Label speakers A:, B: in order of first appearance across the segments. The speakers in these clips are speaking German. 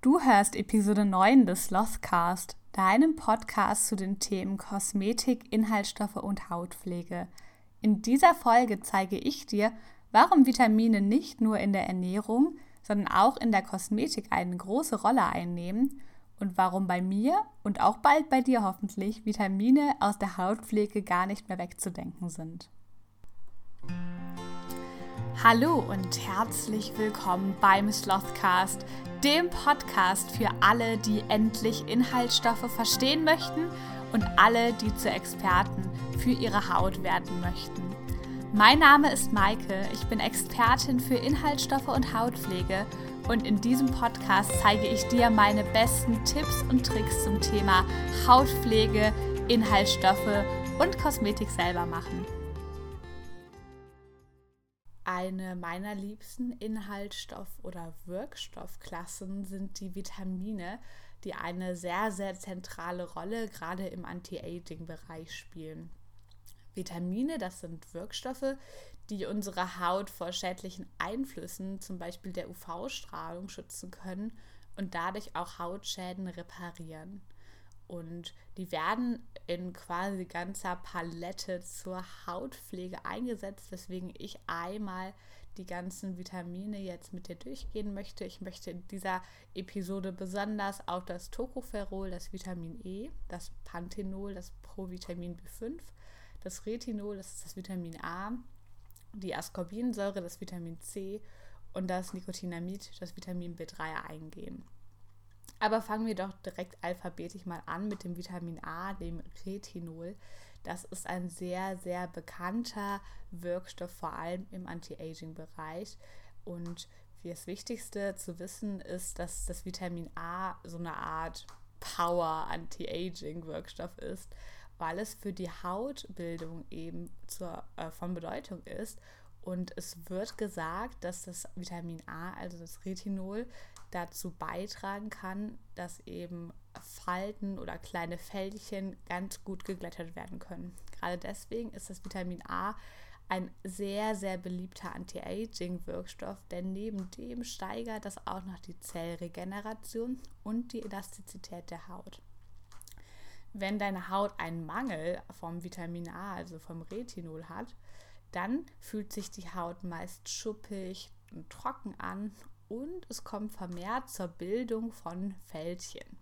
A: Du hörst Episode 9 des Slothcast, deinem Podcast zu den Themen Kosmetik, Inhaltsstoffe und Hautpflege. In dieser Folge zeige ich dir, warum Vitamine nicht nur in der Ernährung, sondern auch in der Kosmetik eine große Rolle einnehmen und warum bei mir und auch bald bei dir hoffentlich Vitamine aus der Hautpflege gar nicht mehr wegzudenken sind. Hallo und herzlich willkommen beim Slothcast, dem Podcast für alle, die endlich Inhaltsstoffe verstehen möchten und alle, die zu Experten für ihre Haut werden möchten. Mein Name ist Maike, ich bin Expertin für Inhaltsstoffe und Hautpflege und in diesem Podcast zeige ich dir meine besten Tipps und Tricks zum Thema Hautpflege, Inhaltsstoffe und Kosmetik selber machen. Eine meiner liebsten Inhaltsstoff- oder Wirkstoffklassen sind die Vitamine, die eine sehr, sehr zentrale Rolle gerade im Anti-Aging-Bereich spielen. Vitamine, das sind Wirkstoffe, die unsere Haut vor schädlichen Einflüssen, zum Beispiel der UV-Strahlung, schützen können und dadurch auch Hautschäden reparieren. Und die werden in quasi ganzer Palette zur Hautpflege eingesetzt, weswegen ich einmal die ganzen Vitamine jetzt mit dir durchgehen möchte. Ich möchte in dieser Episode besonders auf das Tocopherol, das Vitamin E, das Panthenol, das Provitamin B5, das Retinol, das ist das Vitamin A, die Ascorbinsäure, das Vitamin C und das Nicotinamid, das Vitamin B3 eingehen. Aber fangen wir doch direkt alphabetisch mal an mit dem Vitamin A, dem Retinol. Das ist ein sehr, sehr bekannter Wirkstoff, vor allem im Anti-Aging-Bereich. Und das Wichtigste zu wissen ist, dass das Vitamin A so eine Art Power-Anti-Aging-Wirkstoff ist, weil es für die Hautbildung eben zur, äh, von Bedeutung ist. Und es wird gesagt, dass das Vitamin A, also das Retinol, dazu beitragen kann, dass eben Falten oder kleine Fältchen ganz gut geglättet werden können. Gerade deswegen ist das Vitamin A ein sehr, sehr beliebter Anti-Aging-Wirkstoff, denn neben dem steigert das auch noch die Zellregeneration und die Elastizität der Haut. Wenn deine Haut einen Mangel vom Vitamin A, also vom Retinol hat, dann fühlt sich die Haut meist schuppig und trocken an und es kommt vermehrt zur Bildung von Fältchen.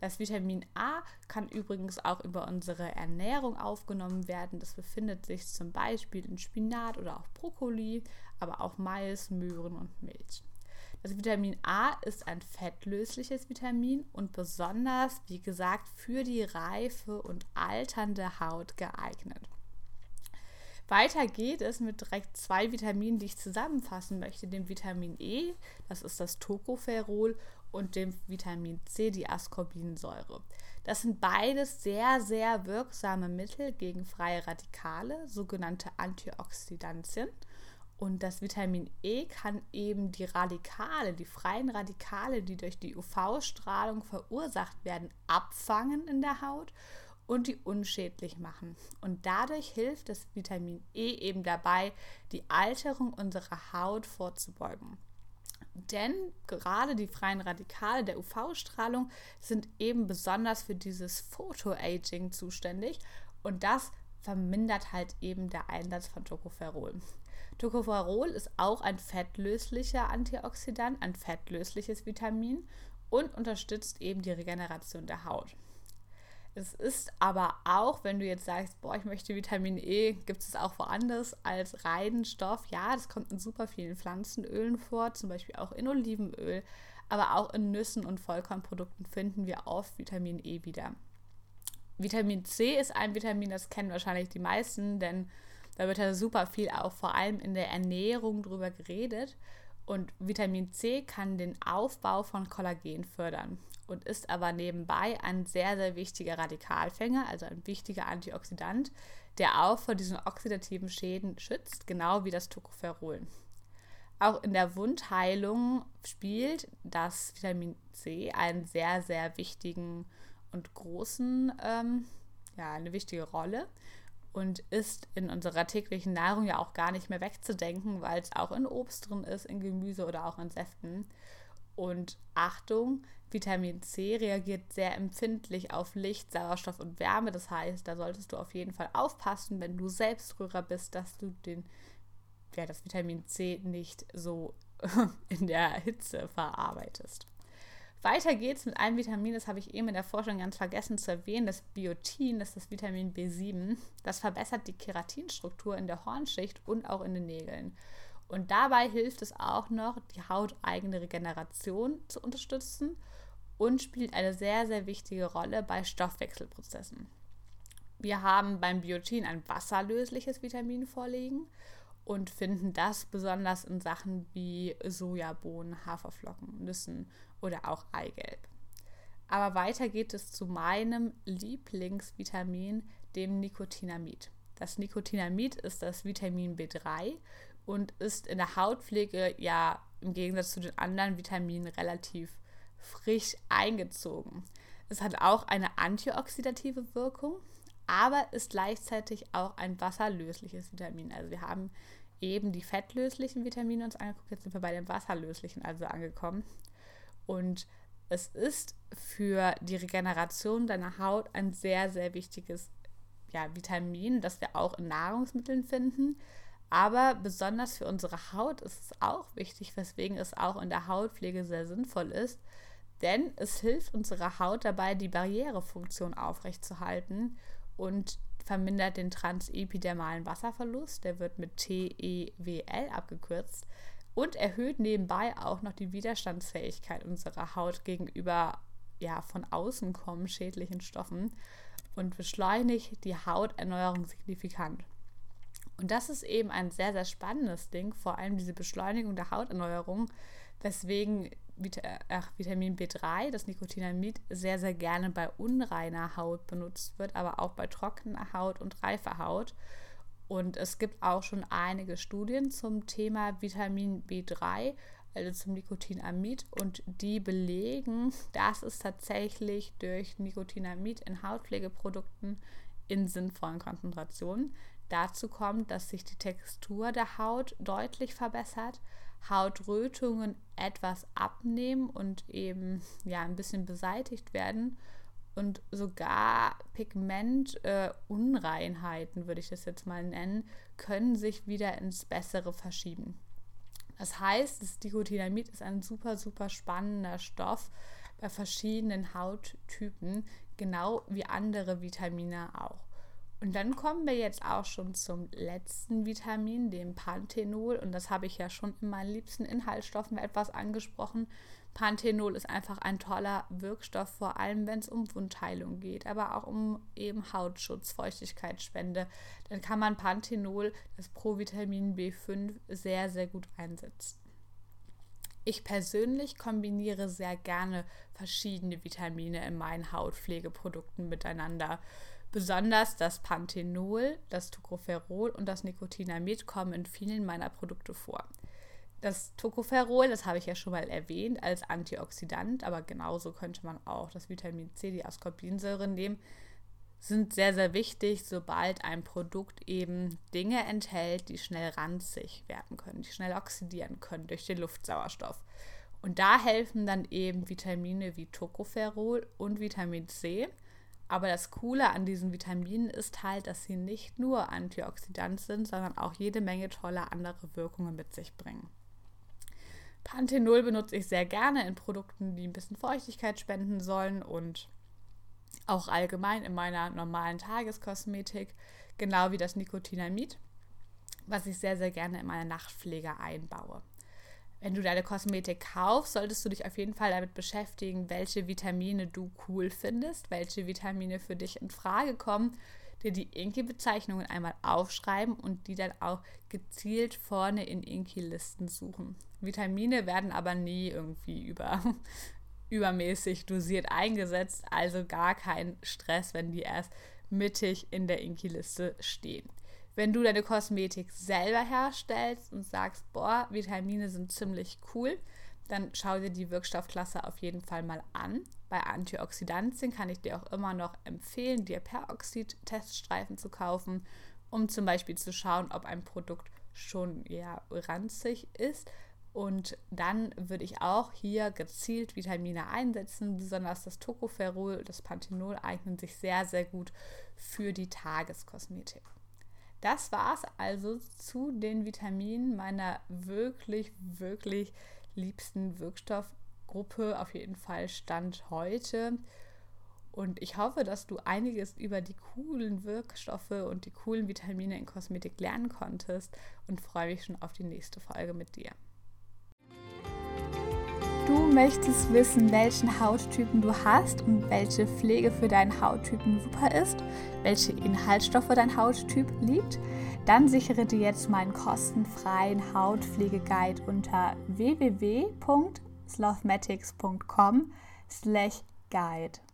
A: Das Vitamin A kann übrigens auch über unsere Ernährung aufgenommen werden. Das befindet sich zum Beispiel in Spinat oder auch Brokkoli, aber auch Mais, Möhren und Milch. Das Vitamin A ist ein fettlösliches Vitamin und besonders, wie gesagt, für die reife und alternde Haut geeignet. Weiter geht es mit direkt zwei Vitaminen, die ich zusammenfassen möchte. Dem Vitamin E, das ist das Tocopherol, und dem Vitamin C, die Ascorbinsäure. Das sind beides sehr, sehr wirksame Mittel gegen freie Radikale, sogenannte Antioxidantien. Und das Vitamin E kann eben die Radikale, die freien Radikale, die durch die UV-Strahlung verursacht werden, abfangen in der Haut und die unschädlich machen. Und dadurch hilft das Vitamin E eben dabei, die Alterung unserer Haut vorzubeugen. Denn gerade die freien Radikale der UV-Strahlung sind eben besonders für dieses Photoaging zuständig und das vermindert halt eben der Einsatz von Tocopherol. Tocopherol ist auch ein fettlöslicher Antioxidant, ein fettlösliches Vitamin und unterstützt eben die Regeneration der Haut. Es ist aber auch, wenn du jetzt sagst, boah, ich möchte Vitamin E, gibt es auch woanders als reinen Stoff. Ja, das kommt in super vielen Pflanzenölen vor, zum Beispiel auch in Olivenöl, aber auch in Nüssen und Vollkornprodukten finden wir oft Vitamin E wieder. Vitamin C ist ein Vitamin, das kennen wahrscheinlich die meisten, denn da wird ja super viel auch vor allem in der Ernährung drüber geredet. Und Vitamin C kann den Aufbau von Kollagen fördern und ist aber nebenbei ein sehr, sehr wichtiger Radikalfänger, also ein wichtiger Antioxidant, der auch vor diesen oxidativen Schäden schützt, genau wie das Tocopherol. Auch in der Wundheilung spielt das Vitamin C einen sehr, sehr wichtigen und großen, ähm, ja, eine wichtige Rolle und ist in unserer täglichen Nahrung ja auch gar nicht mehr wegzudenken, weil es auch in Obst drin ist, in Gemüse oder auch in Säften. Und Achtung, Vitamin C reagiert sehr empfindlich auf Licht, Sauerstoff und Wärme. Das heißt, da solltest du auf jeden Fall aufpassen, wenn du Selbstrührer bist, dass du den, ja, das Vitamin C nicht so in der Hitze verarbeitest. Weiter geht's mit einem Vitamin, das habe ich eben in der Forschung ganz vergessen zu erwähnen, das Biotin, das ist das Vitamin B7. Das verbessert die Keratinstruktur in der Hornschicht und auch in den Nägeln. Und dabei hilft es auch noch, die hauteigene Regeneration zu unterstützen und spielt eine sehr, sehr wichtige Rolle bei Stoffwechselprozessen. Wir haben beim Biotin ein wasserlösliches Vitamin vorliegen und finden das besonders in Sachen wie Sojabohnen, Haferflocken, Nüssen oder auch Eigelb. Aber weiter geht es zu meinem Lieblingsvitamin, dem Nikotinamid. Das Nikotinamid ist das Vitamin B3 und ist in der Hautpflege ja im Gegensatz zu den anderen Vitaminen relativ frisch eingezogen. Es hat auch eine antioxidative Wirkung, aber ist gleichzeitig auch ein wasserlösliches Vitamin. Also wir haben eben die fettlöslichen Vitamine uns angeguckt, jetzt sind wir bei den wasserlöslichen also angekommen. Und es ist für die Regeneration deiner Haut ein sehr, sehr wichtiges ja, Vitamin, das wir auch in Nahrungsmitteln finden. Aber besonders für unsere Haut ist es auch wichtig, weswegen es auch in der Hautpflege sehr sinnvoll ist. Denn es hilft unserer Haut dabei, die Barrierefunktion aufrechtzuerhalten und vermindert den transepidermalen Wasserverlust. Der wird mit TEWL abgekürzt und erhöht nebenbei auch noch die Widerstandsfähigkeit unserer Haut gegenüber ja, von außen kommen schädlichen Stoffen und beschleunigt die Hauterneuerung signifikant. Und das ist eben ein sehr, sehr spannendes Ding, vor allem diese Beschleunigung der Hauterneuerung, weswegen ach, Vitamin B3, das Nikotinamid, sehr, sehr gerne bei unreiner Haut benutzt wird, aber auch bei trockener Haut und reifer Haut. Und es gibt auch schon einige Studien zum Thema Vitamin B3, also zum Nikotinamid, und die belegen, dass es tatsächlich durch Nikotinamid in Hautpflegeprodukten in sinnvollen Konzentrationen dazu kommt, dass sich die Textur der Haut deutlich verbessert, Hautrötungen etwas abnehmen und eben ja ein bisschen beseitigt werden und sogar Pigmentunreinheiten, äh, würde ich das jetzt mal nennen, können sich wieder ins Bessere verschieben. Das heißt, das Dicotinamid ist ein super, super spannender Stoff bei verschiedenen Hauttypen, genau wie andere Vitamine auch. Und dann kommen wir jetzt auch schon zum letzten Vitamin, dem Panthenol. Und das habe ich ja schon in meinen liebsten Inhaltsstoffen etwas angesprochen. Panthenol ist einfach ein toller Wirkstoff, vor allem wenn es um Wundheilung geht, aber auch um eben Hautschutz, Feuchtigkeitsspende. Dann kann man Panthenol, das Provitamin B5, sehr, sehr gut einsetzen. Ich persönlich kombiniere sehr gerne verschiedene Vitamine in meinen Hautpflegeprodukten miteinander. Besonders das Panthenol, das Tocopherol und das Nicotinamid kommen in vielen meiner Produkte vor. Das Tocopherol, das habe ich ja schon mal erwähnt, als Antioxidant, aber genauso könnte man auch das Vitamin C, die Ascorbinsäure nehmen, sind sehr, sehr wichtig, sobald ein Produkt eben Dinge enthält, die schnell ranzig werden können, die schnell oxidieren können durch den Luftsauerstoff. Und da helfen dann eben Vitamine wie Tocopherol und Vitamin C. Aber das Coole an diesen Vitaminen ist halt, dass sie nicht nur Antioxidant sind, sondern auch jede Menge tolle andere Wirkungen mit sich bringen. Panthenol benutze ich sehr gerne in Produkten, die ein bisschen Feuchtigkeit spenden sollen und auch allgemein in meiner normalen Tageskosmetik, genau wie das Nikotinamid, was ich sehr, sehr gerne in meine Nachtpflege einbaue. Wenn du deine Kosmetik kaufst, solltest du dich auf jeden Fall damit beschäftigen, welche Vitamine du cool findest, welche Vitamine für dich in Frage kommen dir die Inki-Bezeichnungen einmal aufschreiben und die dann auch gezielt vorne in Inki-Listen suchen. Vitamine werden aber nie irgendwie über, übermäßig dosiert eingesetzt, also gar kein Stress, wenn die erst mittig in der Inki-Liste stehen. Wenn du deine Kosmetik selber herstellst und sagst, boah, Vitamine sind ziemlich cool, dann schau dir die Wirkstoffklasse auf jeden Fall mal an. Bei Antioxidantien kann ich dir auch immer noch empfehlen, dir Peroxid-Teststreifen zu kaufen, um zum Beispiel zu schauen, ob ein Produkt schon eher ranzig ist Und dann würde ich auch hier gezielt Vitamine einsetzen. Besonders das Tocopherol, das Panthenol eignen sich sehr, sehr gut für die Tageskosmetik. Das war es also zu den Vitaminen meiner wirklich, wirklich liebsten Wirkstoffgruppe. Auf jeden Fall Stand heute. Und ich hoffe, dass du einiges über die coolen Wirkstoffe und die coolen Vitamine in Kosmetik lernen konntest und freue mich schon auf die nächste Folge mit dir. Du möchtest wissen, welchen Hauttypen du hast und welche Pflege für deinen Hauttypen super ist, welche Inhaltsstoffe dein Hauttyp liebt? Dann sichere dir jetzt meinen kostenfreien Hautpflegeguide unter www.slothmatics.com/guide.